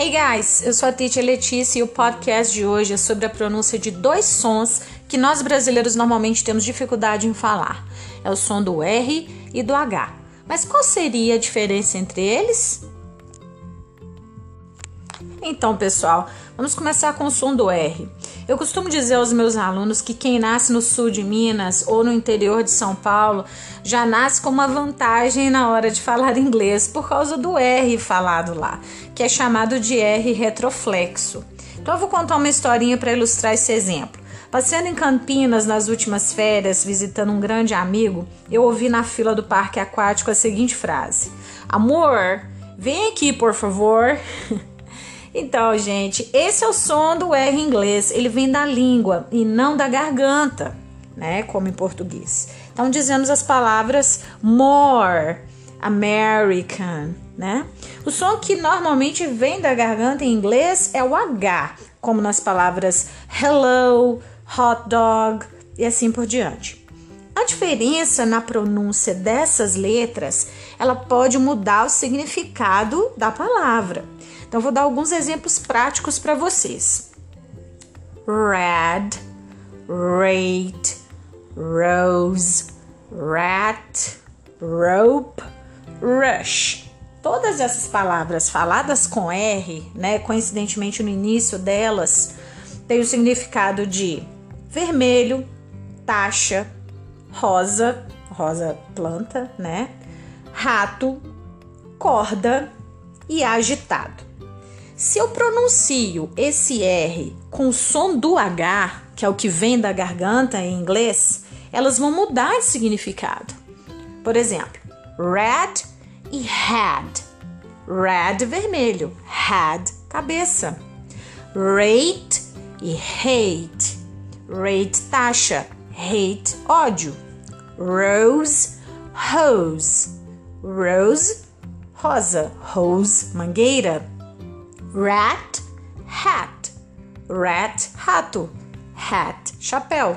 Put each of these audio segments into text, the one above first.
Hey guys, eu sou a Titi Letícia e o podcast de hoje é sobre a pronúncia de dois sons que nós brasileiros normalmente temos dificuldade em falar. É o som do R e do H. Mas qual seria a diferença entre eles? Então, pessoal, vamos começar com o som do R. Eu costumo dizer aos meus alunos que quem nasce no sul de Minas ou no interior de São Paulo já nasce com uma vantagem na hora de falar inglês por causa do R falado lá, que é chamado de R retroflexo. Então eu vou contar uma historinha para ilustrar esse exemplo. Passeando em Campinas nas últimas férias, visitando um grande amigo, eu ouvi na fila do parque aquático a seguinte frase: Amor, vem aqui, por favor. Então, gente, esse é o som do R em inglês. Ele vem da língua e não da garganta, né? Como em português. Então, dizemos as palavras more, American, né? O som que normalmente vem da garganta em inglês é o H, como nas palavras hello, hot dog e assim por diante. A diferença na pronúncia dessas letras, ela pode mudar o significado da palavra. Então, vou dar alguns exemplos práticos para vocês: red, rate, rose, rat, rope, rush. Todas essas palavras faladas com R, né, coincidentemente no início delas, têm o significado de vermelho, taxa, rosa, rosa planta, né? Rato, corda e agitado. Se eu pronuncio esse R com o som do H, que é o que vem da garganta em inglês, elas vão mudar de significado. Por exemplo, red e had. Red, vermelho. Had, cabeça. Rate e hate. Rate, taxa. Hate, ódio. Rose, rose. Rose, rosa. Rose, mangueira. Rat, hat. Rat, rato. Hat, chapéu.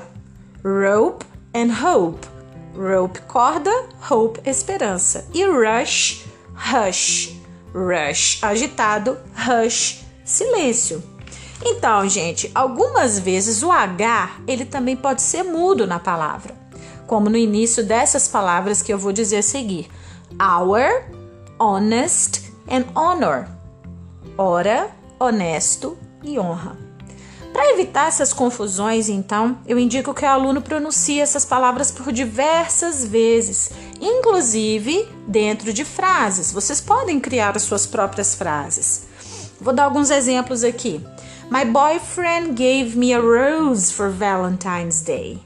Rope and hope. Rope, corda. Hope, esperança. E rush, hush. Rush, agitado. Hush, silêncio. Então, gente, algumas vezes o H ele também pode ser mudo na palavra, como no início dessas palavras que eu vou dizer a seguir: our, honest and honor hora, honesto e honra. Para evitar essas confusões, então, eu indico que o aluno pronuncie essas palavras por diversas vezes, inclusive dentro de frases. Vocês podem criar as suas próprias frases. Vou dar alguns exemplos aqui. My boyfriend gave me a rose for Valentine's Day.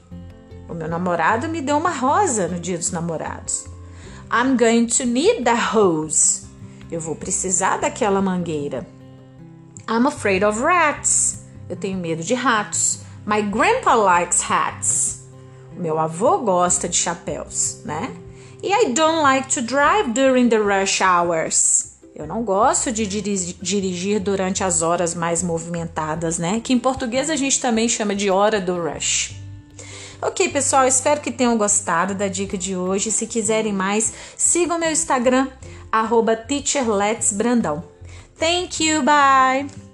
O meu namorado me deu uma rosa no dia dos namorados. I'm going to need the rose. Eu vou precisar daquela mangueira. I'm afraid of rats. Eu tenho medo de ratos. My grandpa likes hats. Meu avô gosta de chapéus, né? E I don't like to drive during the rush hours. Eu não gosto de dirigir durante as horas mais movimentadas, né? Que em português a gente também chama de hora do rush. Ok, pessoal, espero que tenham gostado da dica de hoje. Se quiserem mais, sigam meu Instagram, arroba teacherletsbrandão. Thank you, bye!